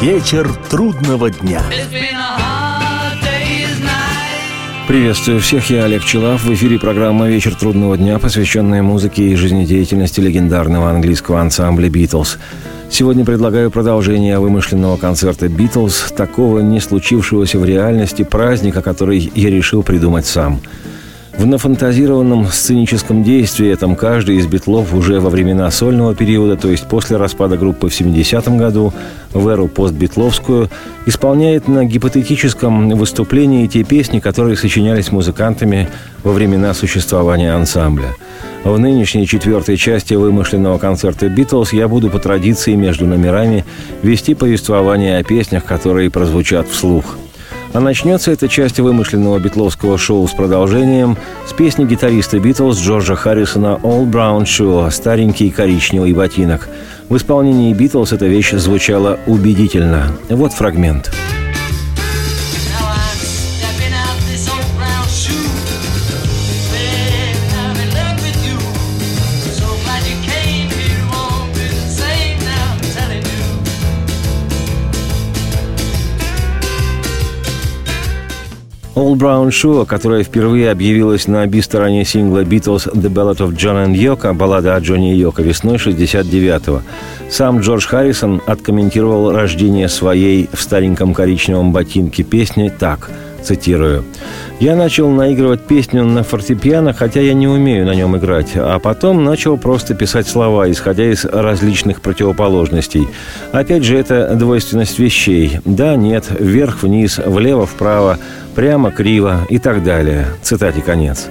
Вечер трудного дня. Приветствую всех, я Олег Челав. В эфире программа «Вечер трудного дня», посвященная музыке и жизнедеятельности легендарного английского ансамбля «Битлз». Сегодня предлагаю продолжение вымышленного концерта «Битлз», такого не случившегося в реальности праздника, который я решил придумать сам – в нафантазированном сценическом действии этом каждый из битлов уже во времена сольного периода, то есть после распада группы в 70-м году, в эру постбитловскую, исполняет на гипотетическом выступлении те песни, которые сочинялись музыкантами во времена существования ансамбля. В нынешней четвертой части вымышленного концерта «Битлз» я буду по традиции между номерами вести повествование о песнях, которые прозвучат вслух – а начнется эта часть вымышленного битловского шоу с продолжением с песни гитариста Битлз Джорджа Харрисона «All Brown Shoe» «Старенький коричневый ботинок». В исполнении Битлз эта вещь звучала убедительно. Вот фрагмент. Фрагмент. All Brown Shoe, которая впервые объявилась на би-стороне сингла Beatles The Ballad of John and Yoko, баллада о Джонни и Йоко, весной 69-го. Сам Джордж Харрисон откомментировал рождение своей в стареньком коричневом ботинке песни так, цитирую, я начал наигрывать песню на фортепиано, хотя я не умею на нем играть, а потом начал просто писать слова, исходя из различных противоположностей. Опять же, это двойственность вещей. Да, нет, вверх-вниз, влево-вправо, прямо-криво и так далее. Цитате конец.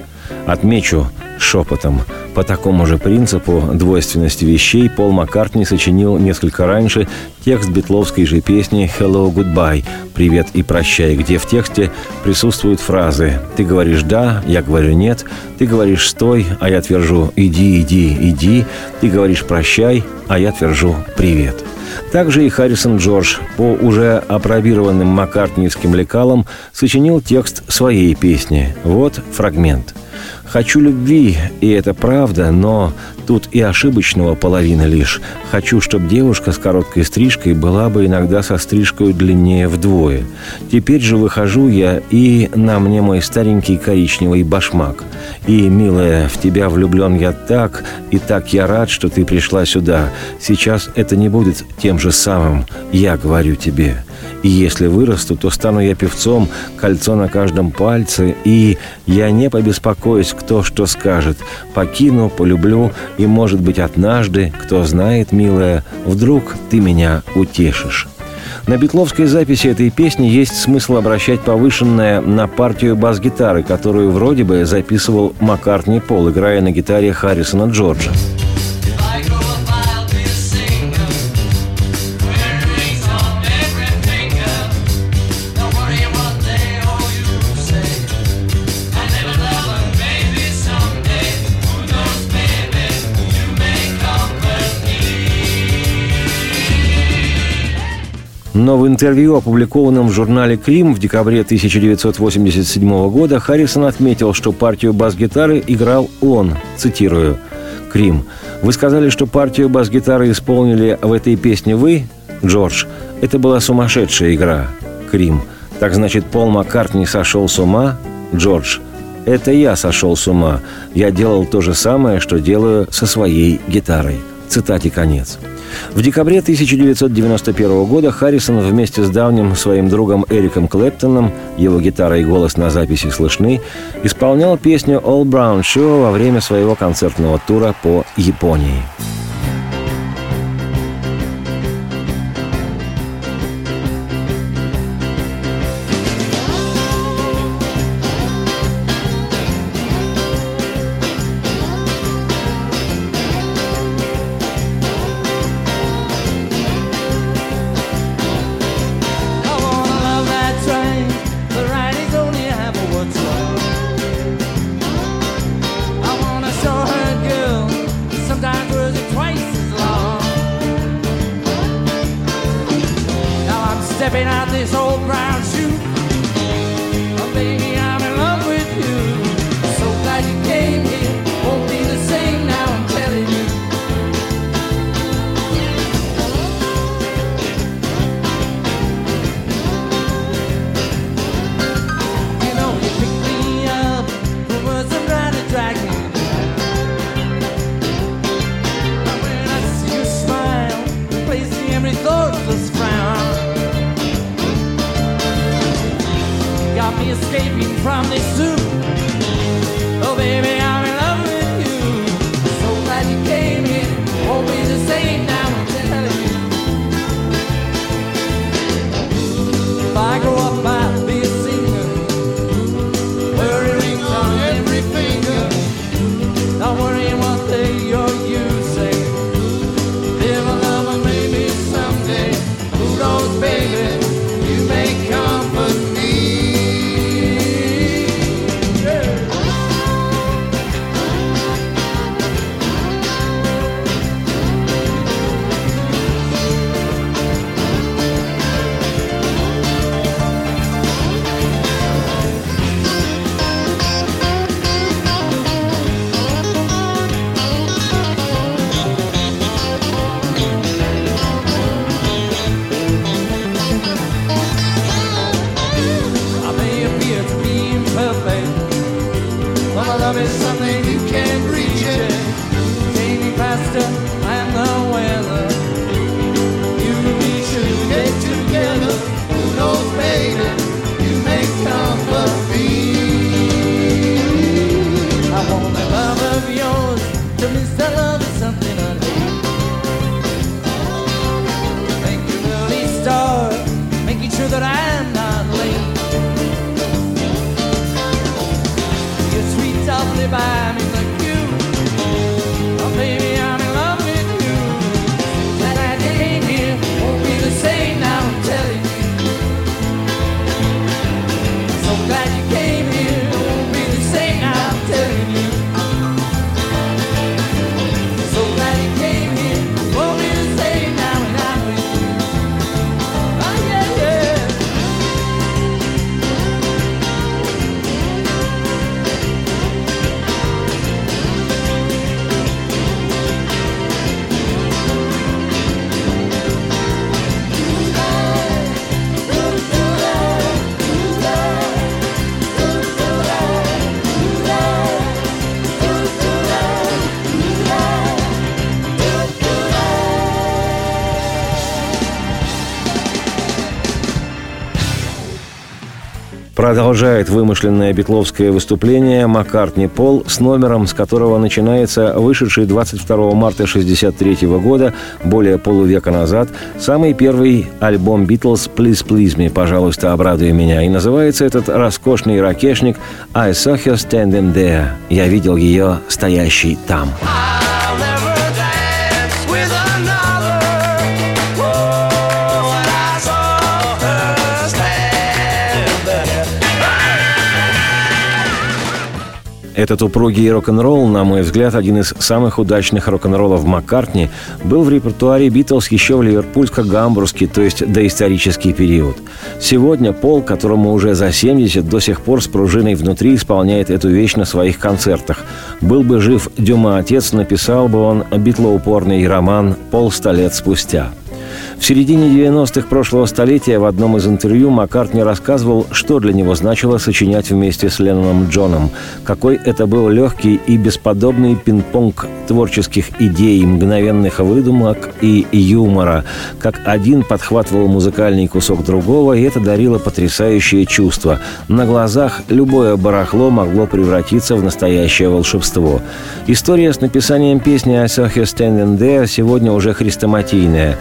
Отмечу шепотом. По такому же принципу двойственности вещей Пол Маккартни сочинил несколько раньше текст битловской же песни «Hello, Goodbye» «Привет и прощай», где в тексте присутствуют фразы «Ты говоришь «да», я говорю «нет», ты говоришь «стой», а я твержу «иди, иди, иди», ты говоришь «прощай», а я твержу «привет». Также и Харрисон Джордж по уже опробированным маккартниевским лекалам сочинил текст своей песни. Вот фрагмент – Хочу любви, и это правда, но тут и ошибочного половина лишь. Хочу, чтобы девушка с короткой стрижкой была бы иногда со стрижкой длиннее вдвое. Теперь же выхожу я, и на мне мой старенький коричневый башмак. И, милая, в тебя влюблен я так, и так я рад, что ты пришла сюда. Сейчас это не будет тем же самым, я говорю тебе. И если вырасту, то стану я певцом, кольцо на каждом пальце, и я не побеспокоюсь, кто что скажет. Покину, полюблю, и, может быть, однажды, кто знает, милая, вдруг ты меня утешишь. На битловской записи этой песни есть смысл обращать повышенное на партию бас-гитары, которую вроде бы записывал Маккартни Пол, играя на гитаре Харрисона Джорджа. Но в интервью, опубликованном в журнале «Крим» в декабре 1987 года, Харрисон отметил, что партию бас-гитары играл он, цитирую, «Крим, вы сказали, что партию бас-гитары исполнили в этой песне вы, Джордж. Это была сумасшедшая игра. Крим. Так значит, Пол Маккартни сошел с ума? Джордж. Это я сошел с ума. Я делал то же самое, что делаю со своей гитарой. Цитате конец. В декабре 1991 года Харрисон вместе с давним своим другом Эриком Клэптоном, его гитара и голос на записи слышны, исполнял песню «All Brown Show» во время своего концертного тура по Японии. Escaping from this zoo. Oh, baby, Продолжает вымышленное битловское выступление Маккартни Пол с номером, с которого начинается вышедший 22 марта 1963 года, более полувека назад, самый первый альбом Битлз «Please Please Me», «Пожалуйста, обрадуй меня». И называется этот роскошный ракешник «I saw her standing there». «Я видел ее стоящей там». I'll Этот упругий рок-н-ролл, на мой взгляд, один из самых удачных рок-н-роллов Маккартни, был в репертуаре Битлз еще в ливерпульско-гамбургский, то есть доисторический период. Сегодня Пол, которому уже за 70, до сих пор с пружиной внутри исполняет эту вещь на своих концертах. Был бы жив Дюма-отец, написал бы он битлоупорный роман «Полста лет спустя». В середине 90-х прошлого столетия в одном из интервью Маккартни рассказывал, что для него значило сочинять вместе с Ленноном Джоном, какой это был легкий и бесподобный пинг-понг творческих идей, мгновенных выдумок и юмора, как один подхватывал музыкальный кусок другого, и это дарило потрясающее чувство. На глазах любое барахло могло превратиться в настоящее волшебство. История с написанием песни «I saw her standing there» сегодня уже хрестоматийная.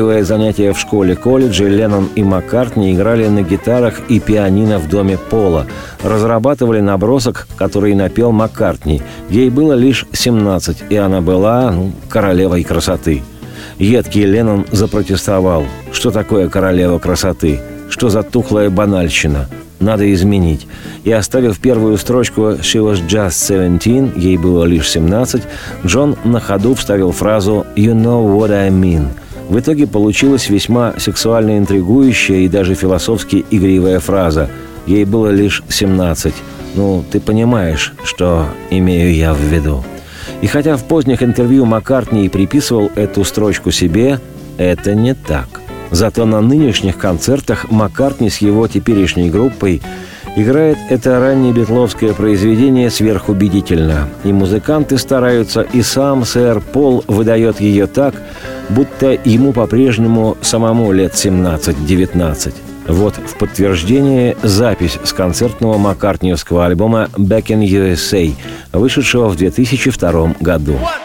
Прогуливая занятия в школе колледже, Леннон и Маккартни играли на гитарах и пианино в доме Пола. Разрабатывали набросок, который напел Маккартни. Ей было лишь 17, и она была ну, королевой красоты. Едкий Леннон запротестовал. Что такое королева красоты? Что за тухлая банальщина? Надо изменить. И оставив первую строчку «She was just 17», ей было лишь 17, Джон на ходу вставил фразу «You know what I mean». В итоге получилась весьма сексуально интригующая и даже философски игривая фраза. Ей было лишь 17. Ну, ты понимаешь, что имею я в виду. И хотя в поздних интервью Маккартни и приписывал эту строчку себе, это не так. Зато на нынешних концертах Маккартни с его теперешней группой играет это раннее битловское произведение сверхубедительно. И музыканты стараются, и сам сэр Пол выдает ее так, будто ему по-прежнему самому лет 17-19. Вот в подтверждение запись с концертного маккартниевского альбома «Back in USA», вышедшего в 2002 году. One,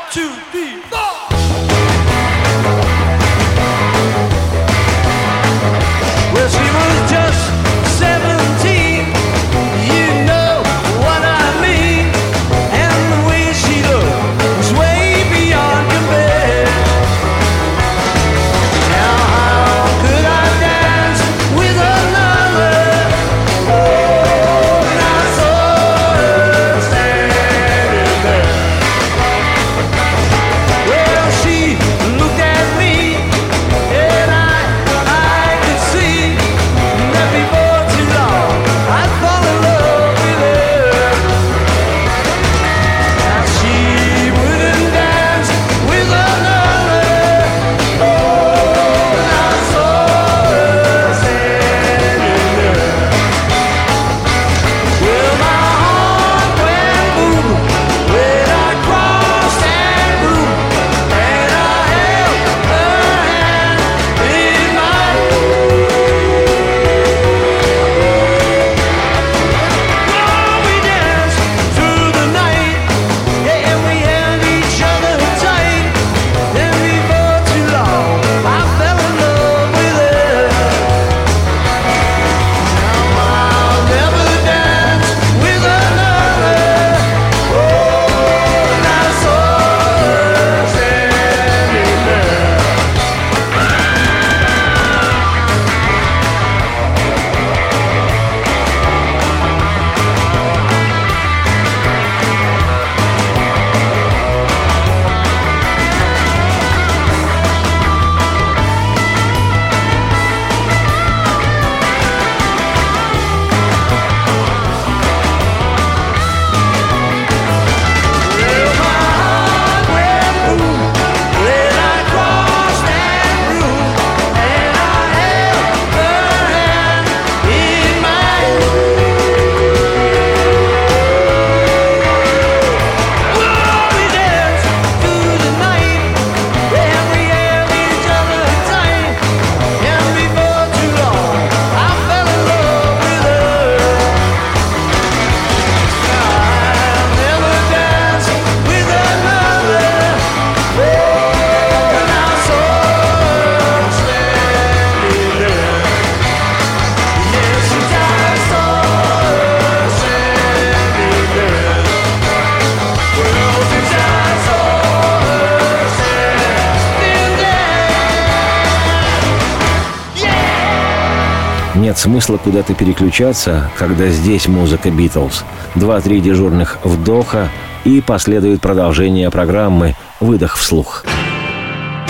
Нет смысла куда-то переключаться, когда здесь музыка Битлз. Два-три дежурных вдоха и последует продолжение программы «Выдох вслух».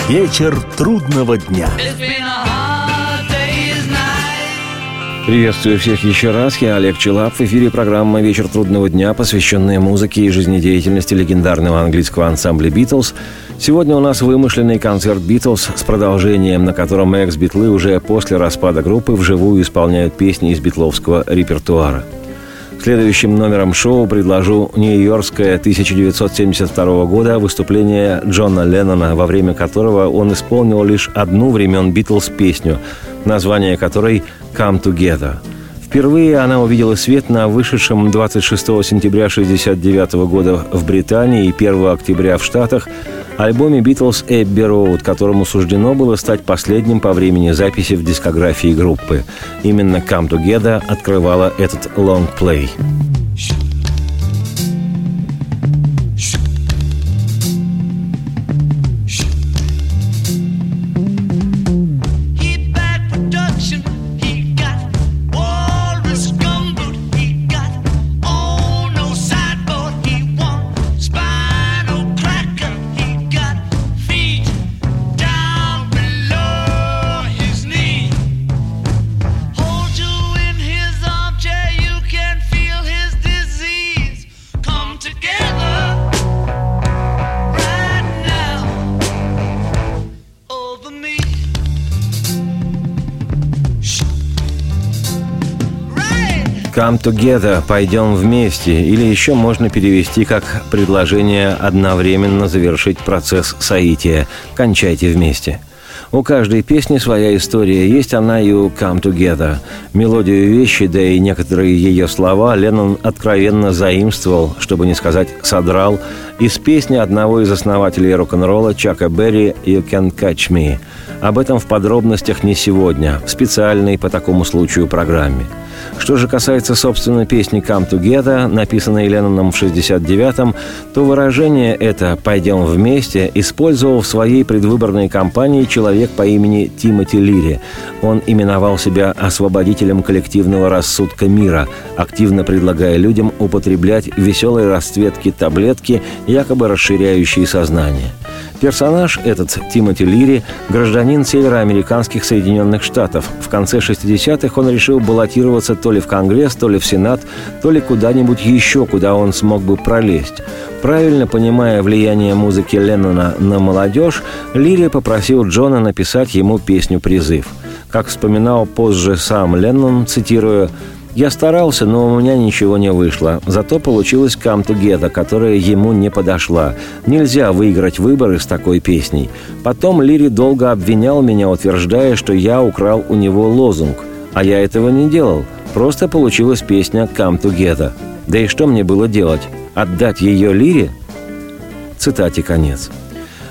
Вечер трудного дня. It's been a hard. Приветствую всех еще раз. Я Олег Челап. В эфире программа «Вечер трудного дня», посвященная музыке и жизнедеятельности легендарного английского ансамбля «Битлз». Сегодня у нас вымышленный концерт «Битлз» с продолжением, на котором экс-битлы уже после распада группы вживую исполняют песни из битловского репертуара. Следующим номером шоу предложу нью-йоркское 1972 года выступление Джона Леннона, во время которого он исполнил лишь одну времен «Битлз» песню, название которой «Come Together». Впервые она увидела свет на вышедшем 26 сентября 1969 года в Британии и 1 октября в Штатах альбоме «Битлз Эбби Роуд», которому суждено было стать последним по времени записи в дискографии группы. Именно «Come Together» открывала этот лонгплей. He «Come Together» – «Пойдем вместе» или еще можно перевести как предложение одновременно завершить процесс соития «Кончайте вместе». У каждой песни своя история. Есть она и у «Come Together». Мелодию вещи, да и некоторые ее слова Леннон откровенно заимствовал, чтобы не сказать «содрал», из песни одного из основателей рок-н-ролла Чака Берри «You Can Catch Me». Об этом в подробностях не сегодня, в специальной по такому случаю программе – что же касается, собственно, песни «Come Together», написанной Ленноном в 69-м, то выражение это «пойдем вместе» использовал в своей предвыборной кампании человек по имени Тимоти Лири. Он именовал себя освободителем коллективного рассудка мира, активно предлагая людям употреблять веселые расцветки таблетки, якобы расширяющие сознание – Персонаж этот, Тимоти Лири, гражданин североамериканских Соединенных Штатов. В конце 60-х он решил баллотироваться то ли в Конгресс, то ли в Сенат, то ли куда-нибудь еще, куда он смог бы пролезть. Правильно понимая влияние музыки Леннона на молодежь, Лири попросил Джона написать ему песню-призыв. Как вспоминал позже сам Леннон, цитируя я старался, но у меня ничего не вышло. Зато получилась «Come Together», которая ему не подошла. Нельзя выиграть выборы с такой песней. Потом Лири долго обвинял меня, утверждая, что я украл у него лозунг. А я этого не делал. Просто получилась песня «Come Together». Да и что мне было делать? Отдать ее Лире? Цитате конец.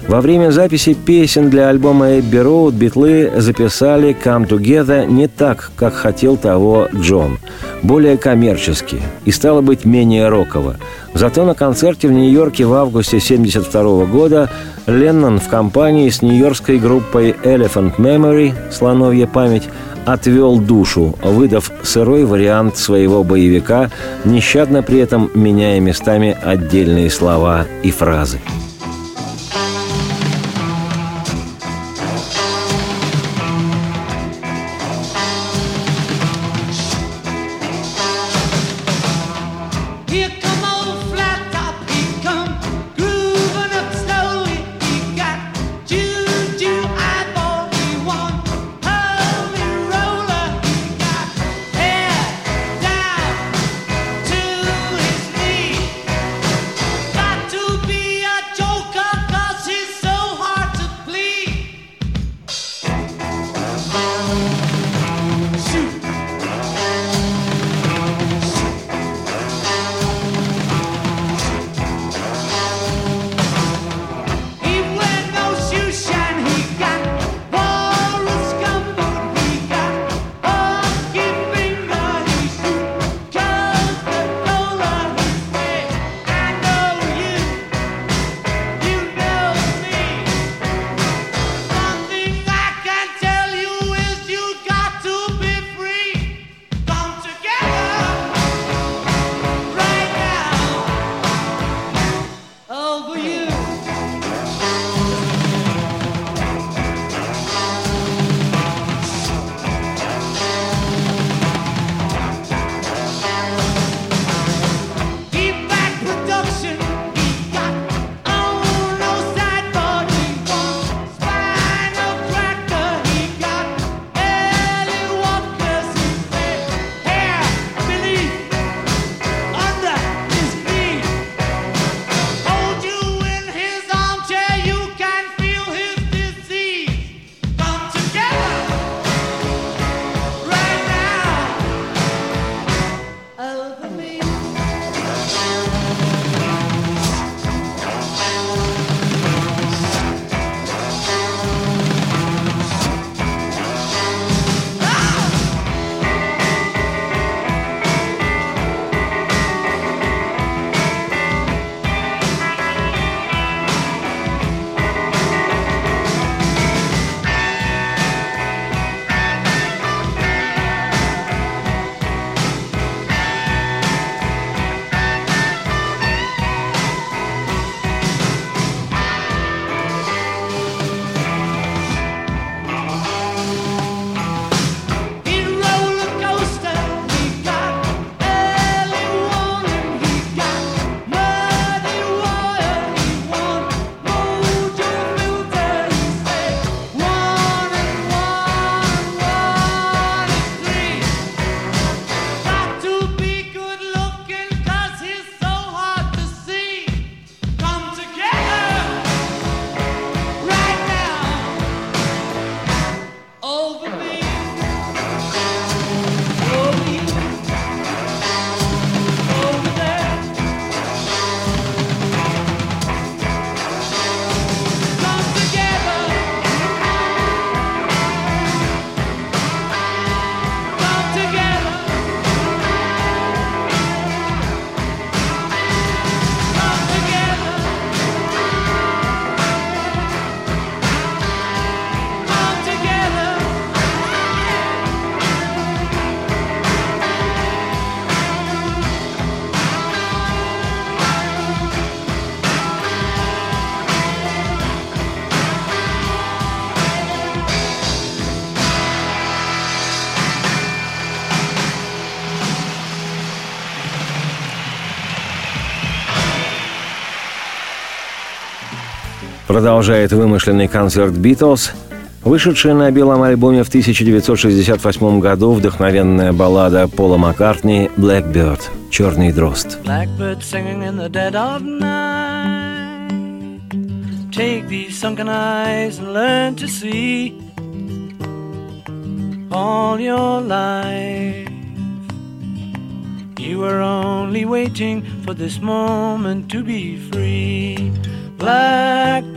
Во время записи песен для альбома «Эбби Роуд» битлы записали «Come Together» не так, как хотел того Джон. Более коммерчески и стало быть менее роково. Зато на концерте в Нью-Йорке в августе 1972 года Леннон в компании с нью-йоркской группой Elephant Memory «Слоновья память» отвел душу, выдав сырой вариант своего боевика, нещадно при этом меняя местами отдельные слова и фразы. Продолжает вымышленный концерт «Битлз», Вышедшая на белом альбоме в 1968 году вдохновенная баллада Пола Маккартни «Blackbird» – «Черный дрозд». Take these sunken eyes and learn to see all your life. You were only waiting for this moment to be free. Blackbird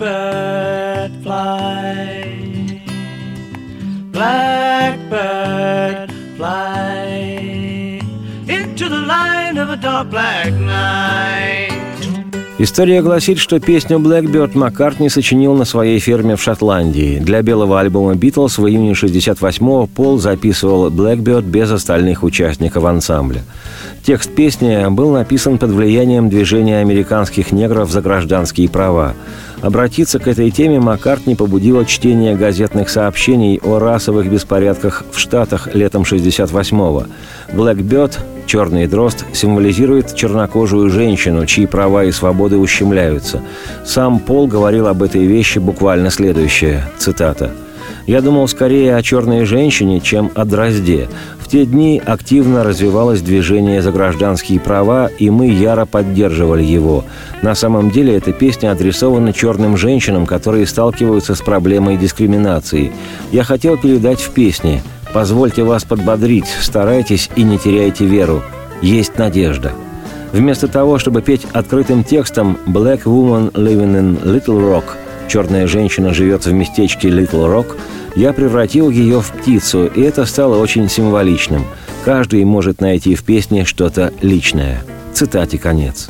fly. Blackbird fly into the light of a dark black night. История гласит, что песню «Blackbird» Маккартни сочинил на своей ферме в Шотландии. Для белого альбома «Битлз» в июне 68-го Пол записывал «Blackbird» без остальных участников ансамбля. Текст песни был написан под влиянием движения американских негров за гражданские права. Обратиться к этой теме Маккартни побудило чтение газетных сообщений о расовых беспорядках в Штатах летом 68-го. «Blackbird» Черный дрозд символизирует чернокожую женщину, чьи права и свободы ущемляются. Сам Пол говорил об этой вещи буквально следующее, цитата. «Я думал скорее о черной женщине, чем о дрозде. В те дни активно развивалось движение за гражданские права, и мы яро поддерживали его. На самом деле эта песня адресована черным женщинам, которые сталкиваются с проблемой дискриминации. Я хотел передать в песне – Позвольте вас подбодрить, старайтесь и не теряйте веру. Есть надежда. Вместо того, чтобы петь открытым текстом «Black woman living in Little Rock» «Черная женщина живет в местечке Little Rock», я превратил ее в птицу, и это стало очень символичным. Каждый может найти в песне что-то личное. Цитате конец.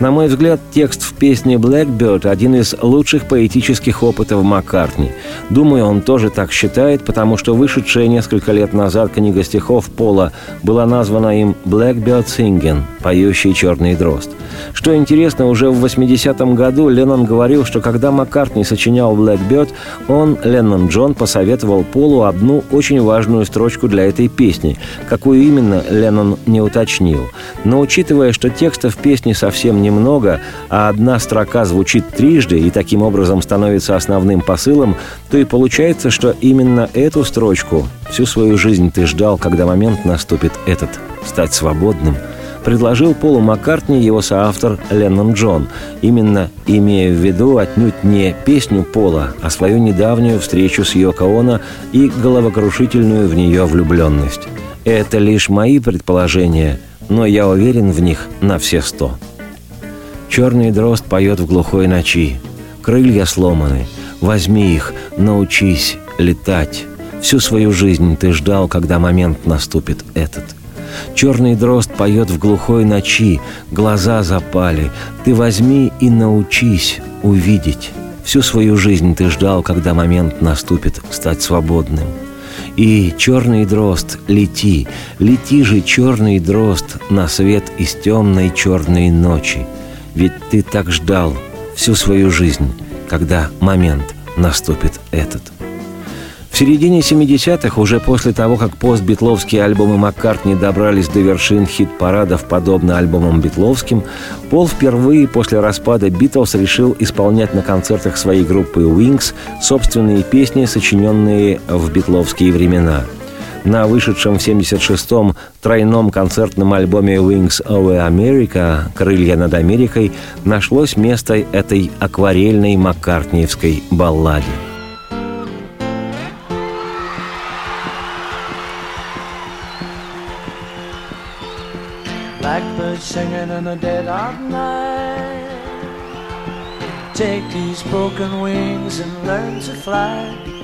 На мой взгляд, текст в песне «Blackbird» – один из лучших поэтических опытов Маккартни. Думаю, он тоже так считает, потому что вышедшая несколько лет назад книга стихов Пола была названа им «Blackbird Singing» – «Поющий черный дрозд». Что интересно, уже в 80-м году Леннон говорил, что когда Маккартни сочинял «Blackbird», он, Леннон Джон, посоветовал Полу одну очень важную строчку для этой песни. Какую именно, Леннон не уточнил. Но учитывая, что текстов песни совсем немного, а одна строка звучит трижды и таким образом становится основным посылом, то и получается, что именно эту строчку всю свою жизнь ты ждал, когда момент наступит этот – стать свободным – предложил Полу Маккартни его соавтор Леннон Джон, именно имея в виду отнюдь не песню Пола, а свою недавнюю встречу с Йоко Оно и головокрушительную в нее влюбленность. Это лишь мои предположения, но я уверен в них на все сто. Черный дрозд поет в глухой ночи. Крылья сломаны. Возьми их, научись летать. Всю свою жизнь ты ждал, когда момент наступит этот. Черный дрозд поет в глухой ночи, глаза запали. Ты возьми и научись увидеть. Всю свою жизнь ты ждал, когда момент наступит стать свободным. И черный дрозд, лети, лети же, черный дрозд, на свет из темной черной ночи. Ведь ты так ждал всю свою жизнь, когда момент наступит этот. В середине 70-х, уже после того, как постбитловские альбомы Маккартни добрались до вершин хит-парадов, подобно альбомам битловским, Пол впервые после распада Битлз решил исполнять на концертах своей группы Wings собственные песни, сочиненные в битловские времена – на вышедшем в 76-м тройном концертном альбоме Wings Over America «Крылья над Америкой» нашлось место этой акварельной маккартниевской балладе. Blackbird singing in the dead of night. Take these broken wings and learn to fly.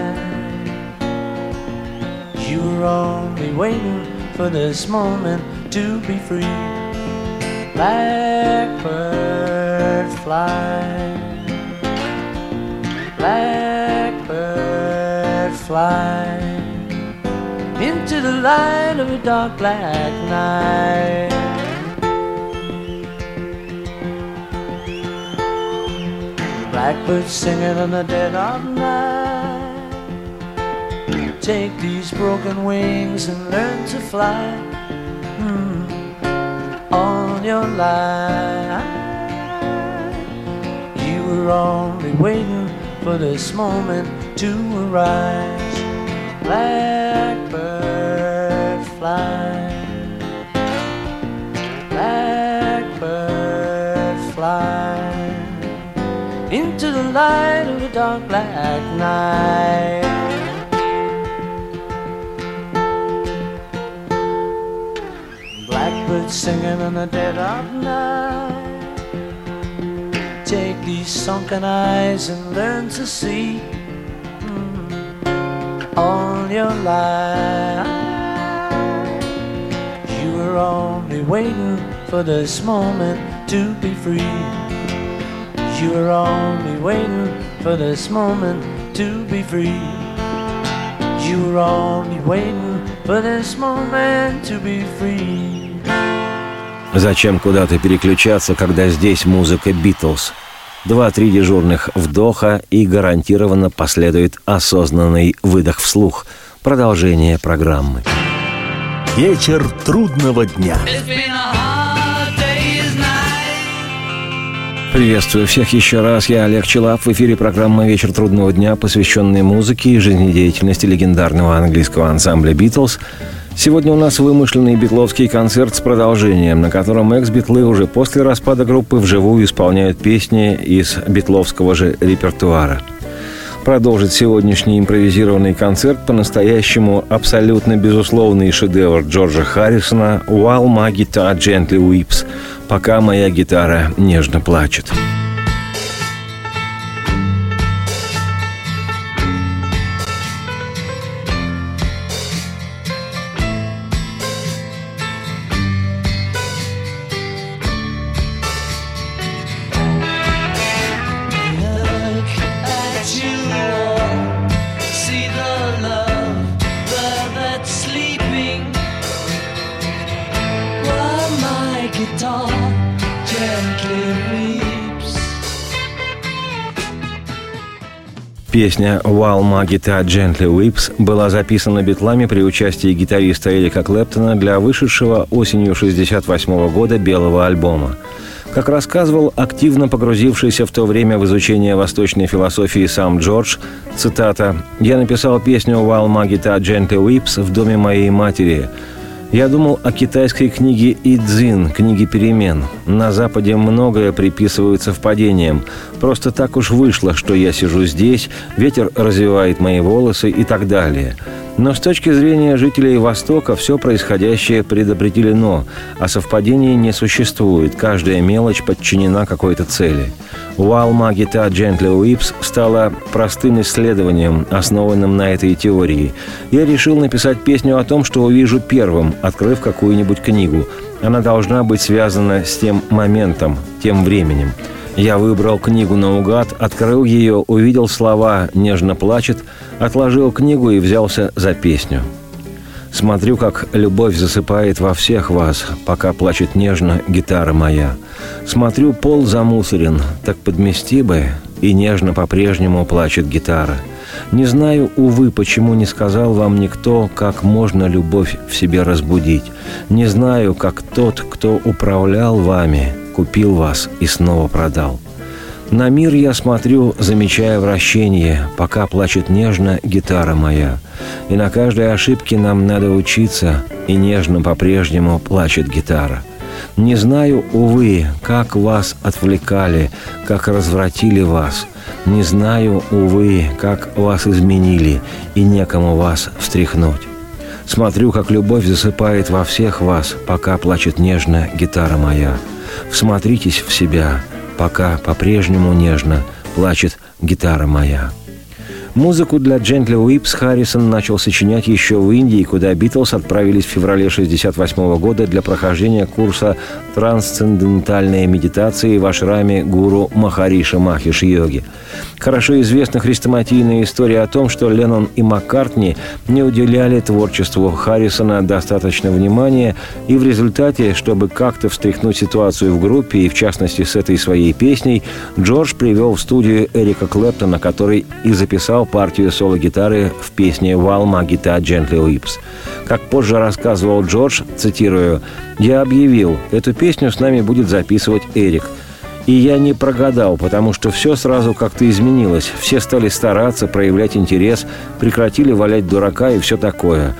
You were only waiting for this moment to be free. Blackbird fly, Blackbird fly into the light of a dark black night. Blackbird singing in the dead of night. Take these broken wings and learn to fly mm, on your life. You were only waiting for this moment to arise. Blackbird fly. Blackbird fly into the light of the dark black night. Singing in the dead of night. Take these sunken eyes and learn to see mm, all your life. You were only waiting for this moment to be free. You were only waiting for this moment to be free. You were only waiting for this moment to be free. Зачем куда-то переключаться, когда здесь музыка Битлз? Два-три дежурных вдоха и гарантированно последует осознанный выдох вслух. Продолжение программы. Вечер трудного дня. Приветствую всех еще раз. Я Олег Челап. В эфире программа «Вечер трудного дня», посвященная музыке и жизнедеятельности легендарного английского ансамбля «Битлз». Сегодня у нас вымышленный битловский концерт с продолжением, на котором экс-битлы уже после распада группы вживую исполняют песни из битловского же репертуара. Продолжит сегодняшний импровизированный концерт по-настоящему абсолютно безусловный шедевр Джорджа Харрисона «While my guitar gently weeps» «Пока моя гитара нежно плачет». Песня «While My Guitar Gently Weeps» была записана битлами при участии гитариста Эрика Клэптона для вышедшего осенью 1968 года белого альбома. Как рассказывал активно погрузившийся в то время в изучение восточной философии сам Джордж, цитата, «Я написал песню «While My Guitar Gently Weeps» в доме моей матери. Я думал о китайской книге «Идзин», книге перемен. На Западе многое приписывают совпадениям. Просто так уж вышло, что я сижу здесь, ветер развивает мои волосы и так далее. Но с точки зрения жителей Востока все происходящее предопределено, а совпадений не существует, каждая мелочь подчинена какой-то цели. «While My Guitar Gently Weeps» стала простым исследованием, основанным на этой теории. Я решил написать песню о том, что увижу первым, открыв какую-нибудь книгу. Она должна быть связана с тем моментом, тем временем. Я выбрал книгу наугад, открыл ее, увидел слова «нежно плачет», отложил книгу и взялся за песню. Смотрю, как любовь засыпает во всех вас, пока плачет нежно гитара моя. Смотрю, пол замусорен, так подмести бы, и нежно по-прежнему плачет гитара. Не знаю, увы, почему не сказал вам никто, как можно любовь в себе разбудить. Не знаю, как тот, кто управлял вами, купил вас и снова продал. На мир я смотрю, замечая вращение, пока плачет нежно гитара моя. И на каждой ошибке нам надо учиться, и нежно по-прежнему плачет гитара. Не знаю, увы, как вас отвлекали, как развратили вас. Не знаю, увы, как вас изменили, и некому вас встряхнуть. Смотрю, как любовь засыпает во всех вас, пока плачет нежно гитара моя. Всмотритесь в себя, пока по-прежнему нежно плачет гитара моя. Музыку для «Gently Whips» Харрисон начал сочинять еще в Индии, куда Битлз отправились в феврале 1968 года для прохождения курса трансцендентальной медитации в ашраме гуру Махариша Махиш Йоги. Хорошо известна хрестоматийная история о том, что Леннон и Маккартни не уделяли творчеству Харрисона достаточно внимания, и в результате, чтобы как-то встряхнуть ситуацию в группе, и в частности с этой своей песней, Джордж привел в студию Эрика Клэптона, который и записал партию соло-гитары в песне «Валма Гита Gently Lips». Как позже рассказывал Джордж, цитирую, «Я объявил, эту песню с нами будет записывать Эрик. И я не прогадал, потому что все сразу как-то изменилось. Все стали стараться, проявлять интерес, прекратили валять дурака и все такое.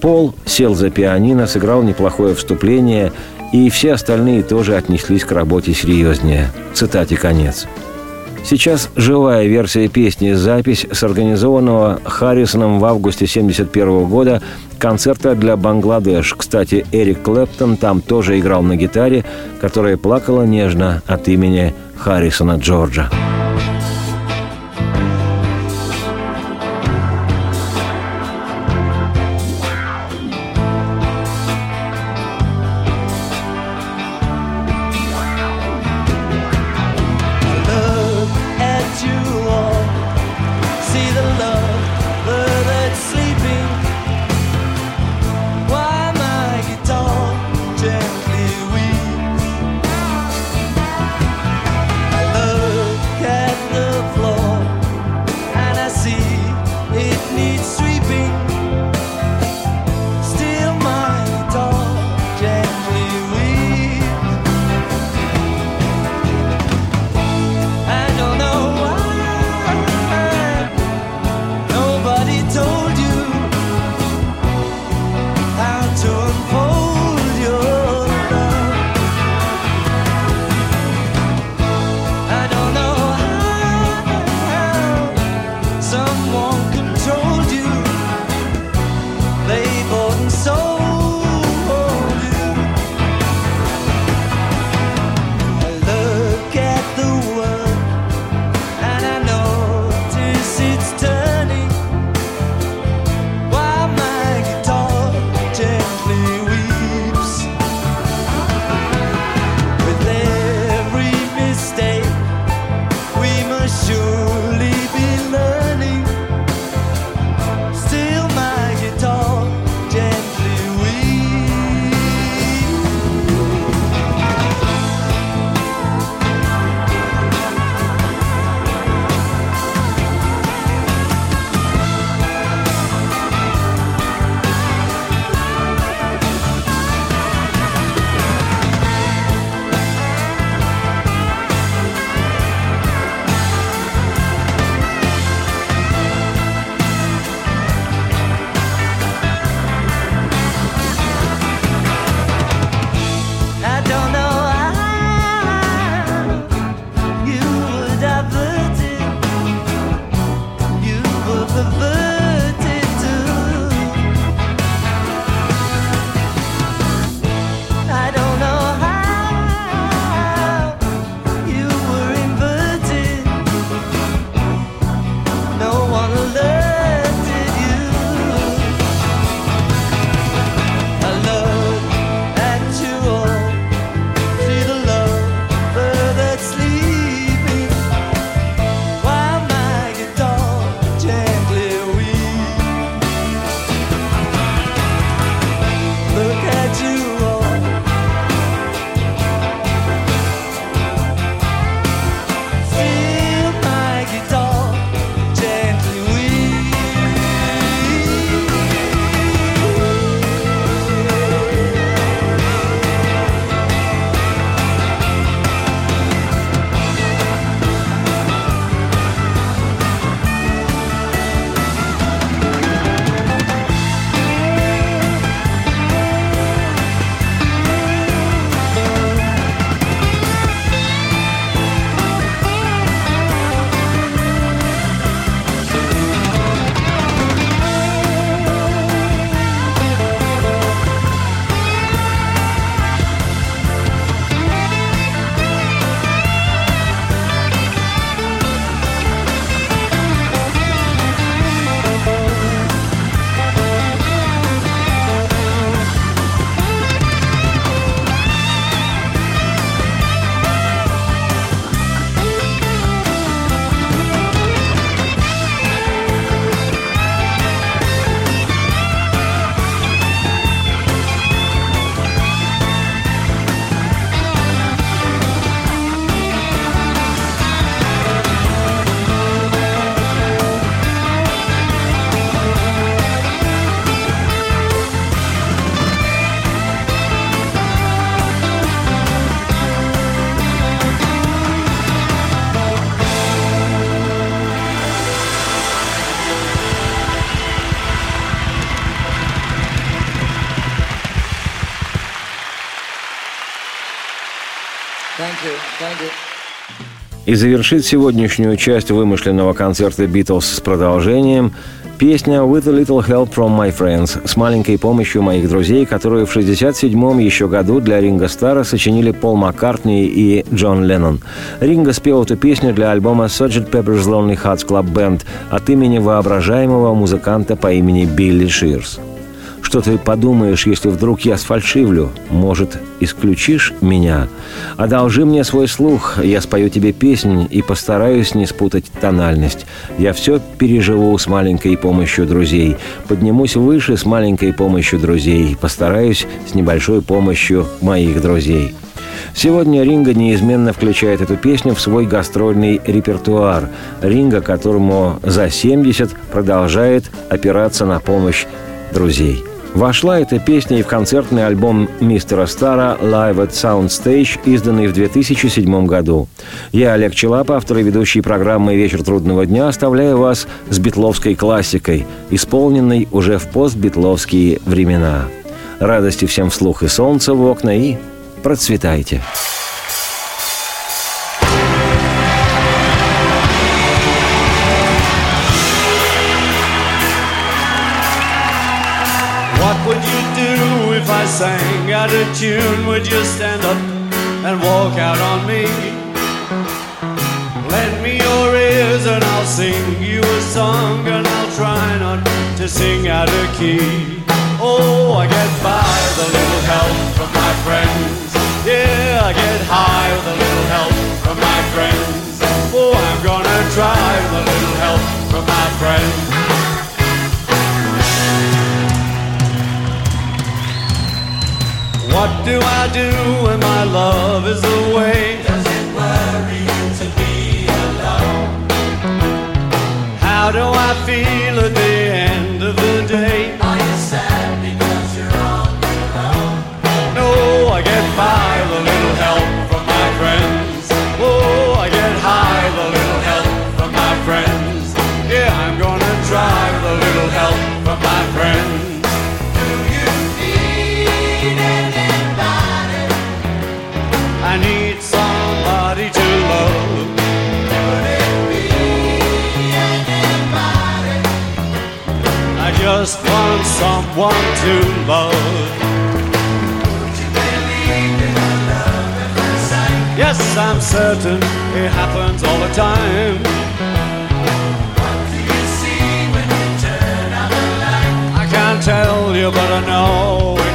Пол сел за пианино, сыграл неплохое вступление, и все остальные тоже отнеслись к работе серьезнее. Цитате конец. Сейчас живая версия песни «Запись» с организованного Харрисоном в августе 1971 года концерта для Бангладеш. Кстати, Эрик Клэптон там тоже играл на гитаре, которая плакала нежно от имени Харрисона Джорджа. И завершит сегодняшнюю часть вымышленного концерта «Битлз» с продолжением песня «With a little help from my friends» с маленькой помощью моих друзей, которую в 67-м еще году для Ринга Стара сочинили Пол Маккартни и Джон Леннон. Ринга спел эту песню для альбома «Sgt. Pepper's Lonely Hearts Club Band» от имени воображаемого музыканта по имени Билли Ширс. Что ты подумаешь, если вдруг я сфальшивлю? Может, исключишь меня? Одолжи мне свой слух, я спою тебе песнь и постараюсь не спутать тональность. Я все переживу с маленькой помощью друзей. Поднимусь выше с маленькой помощью друзей. Постараюсь с небольшой помощью моих друзей. Сегодня Ринга неизменно включает эту песню в свой гастрольный репертуар. Ринга, которому за 70, продолжает опираться на помощь друзей. Вошла эта песня и в концертный альбом мистера Стара «Live at Soundstage», изданный в 2007 году. Я, Олег Челап, автор и ведущий программы «Вечер трудного дня», оставляю вас с битловской классикой, исполненной уже в постбитловские времена. Радости всем вслух и солнца в окна и процветайте! What Sang out of tune? Would you stand up and walk out on me? Lend me your ears and I'll sing you a song and I'll try not to sing out of key. Oh, I get by with a little help from my friends. Yeah, I get high with a little help from my friends. Oh, I'm gonna try with a little help from my friends. What do I do when my love is away? Does it worry you to be alone? How do I feel at the end of the day? Just want someone to love. Yes, I'm certain it happens all the time. What do you see when you turn on the light? I can't tell you, but I know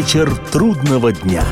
Вечер трудного дня.